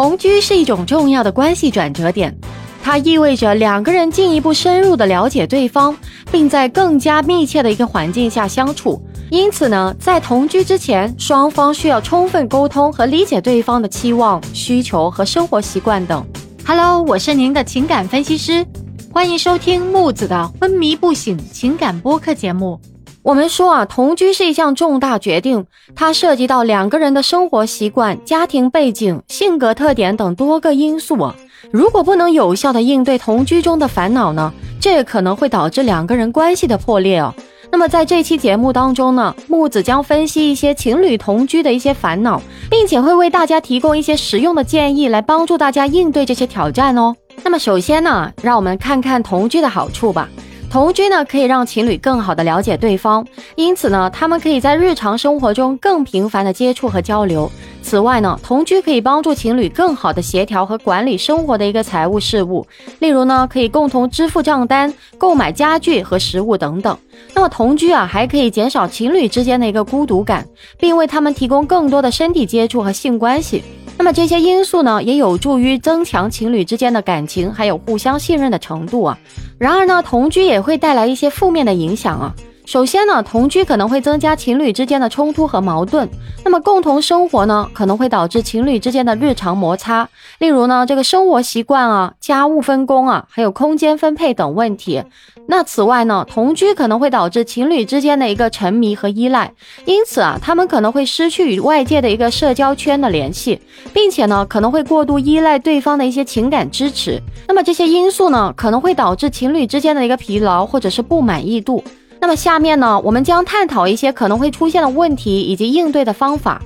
同居是一种重要的关系转折点，它意味着两个人进一步深入的了解对方，并在更加密切的一个环境下相处。因此呢，在同居之前，双方需要充分沟通和理解对方的期望、需求和生活习惯等。Hello，我是您的情感分析师，欢迎收听木子的昏迷不醒情感播客节目。我们说啊，同居是一项重大决定，它涉及到两个人的生活习惯、家庭背景、性格特点等多个因素。如果不能有效的应对同居中的烦恼呢，这可能会导致两个人关系的破裂哦。那么在这期节目当中呢，木子将分析一些情侣同居的一些烦恼，并且会为大家提供一些实用的建议，来帮助大家应对这些挑战哦。那么首先呢，让我们看看同居的好处吧。同居呢，可以让情侣更好的了解对方，因此呢，他们可以在日常生活中更频繁的接触和交流。此外呢，同居可以帮助情侣更好的协调和管理生活的一个财务事务，例如呢，可以共同支付账单、购买家具和食物等等。那么同居啊，还可以减少情侣之间的一个孤独感，并为他们提供更多的身体接触和性关系。那么这些因素呢，也有助于增强情侣之间的感情，还有互相信任的程度啊。然而呢，同居也会带来一些负面的影响啊。首先呢，同居可能会增加情侣之间的冲突和矛盾。那么共同生活呢，可能会导致情侣之间的日常摩擦，例如呢，这个生活习惯啊、家务分工啊，还有空间分配等问题。那此外呢，同居可能会导致情侣之间的一个沉迷和依赖，因此啊，他们可能会失去与外界的一个社交圈的联系，并且呢，可能会过度依赖对方的一些情感支持。那么这些因素呢，可能会导致情侣之间的一个疲劳或者是不满意度。那么下面呢，我们将探讨一些可能会出现的问题以及应对的方法。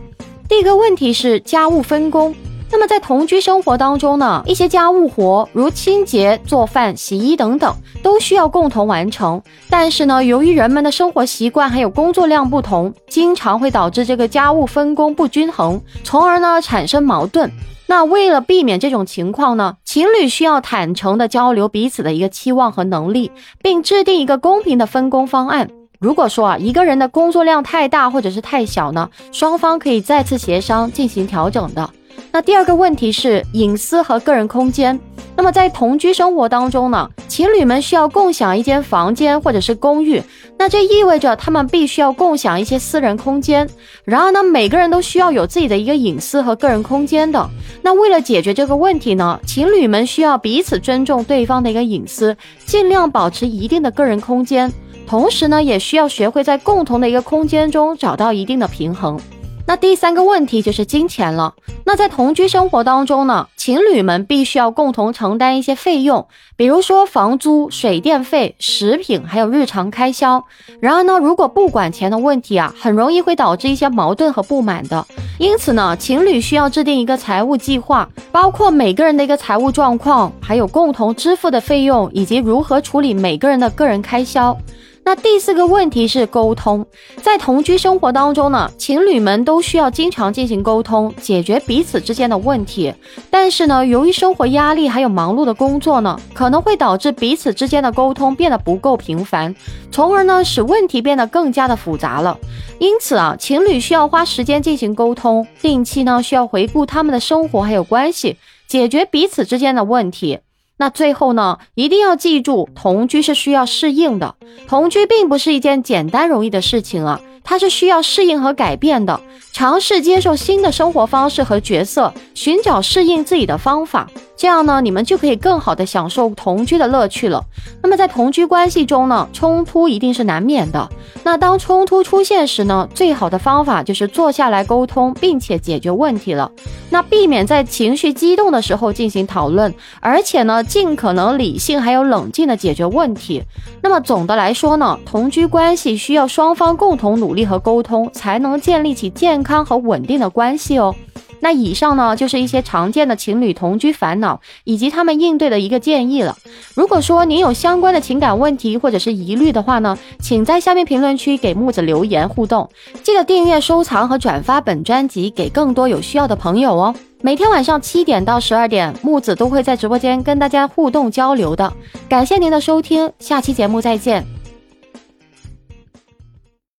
第一个问题是家务分工。那么在同居生活当中呢，一些家务活如清洁、做饭、洗衣等等，都需要共同完成。但是呢，由于人们的生活习惯还有工作量不同，经常会导致这个家务分工不均衡，从而呢产生矛盾。那为了避免这种情况呢，情侣需要坦诚的交流彼此的一个期望和能力，并制定一个公平的分工方案。如果说啊一个人的工作量太大或者是太小呢，双方可以再次协商进行调整的。那第二个问题是隐私和个人空间。那么在同居生活当中呢，情侣们需要共享一间房间或者是公寓，那这意味着他们必须要共享一些私人空间。然而呢，每个人都需要有自己的一个隐私和个人空间的。那为了解决这个问题呢，情侣们需要彼此尊重对方的一个隐私，尽量保持一定的个人空间，同时呢，也需要学会在共同的一个空间中找到一定的平衡。那第三个问题就是金钱了。那在同居生活当中呢，情侣们必须要共同承担一些费用，比如说房租、水电费、食品，还有日常开销。然而呢，如果不管钱的问题啊，很容易会导致一些矛盾和不满的。因此呢，情侣需要制定一个财务计划，包括每个人的一个财务状况，还有共同支付的费用，以及如何处理每个人的个人开销。那第四个问题是沟通，在同居生活当中呢，情侣们都需要经常进行沟通，解决彼此之间的问题。但是呢，由于生活压力还有忙碌的工作呢，可能会导致彼此之间的沟通变得不够频繁，从而呢使问题变得更加的复杂了。因此啊，情侣需要花时间进行沟通，定期呢需要回顾他们的生活还有关系，解决彼此之间的问题。那最后呢，一定要记住，同居是需要适应的。同居并不是一件简单容易的事情啊，它是需要适应和改变的，尝试接受新的生活方式和角色，寻找适应自己的方法。这样呢，你们就可以更好的享受同居的乐趣了。那么在同居关系中呢，冲突一定是难免的。那当冲突出现时呢，最好的方法就是坐下来沟通，并且解决问题了。那避免在情绪激动的时候进行讨论，而且呢，尽可能理性还有冷静的解决问题。那么总的来说呢，同居关系需要双方共同努力和沟通，才能建立起健康和稳定的关系哦。那以上呢，就是一些常见的情侣同居烦恼以及他们应对的一个建议了。如果说您有相关的情感问题或者是疑虑的话呢，请在下面评论区给木子留言互动。记得订阅、收藏和转发本专辑给更多有需要的朋友哦。每天晚上七点到十二点，木子都会在直播间跟大家互动交流的。感谢您的收听，下期节目再见。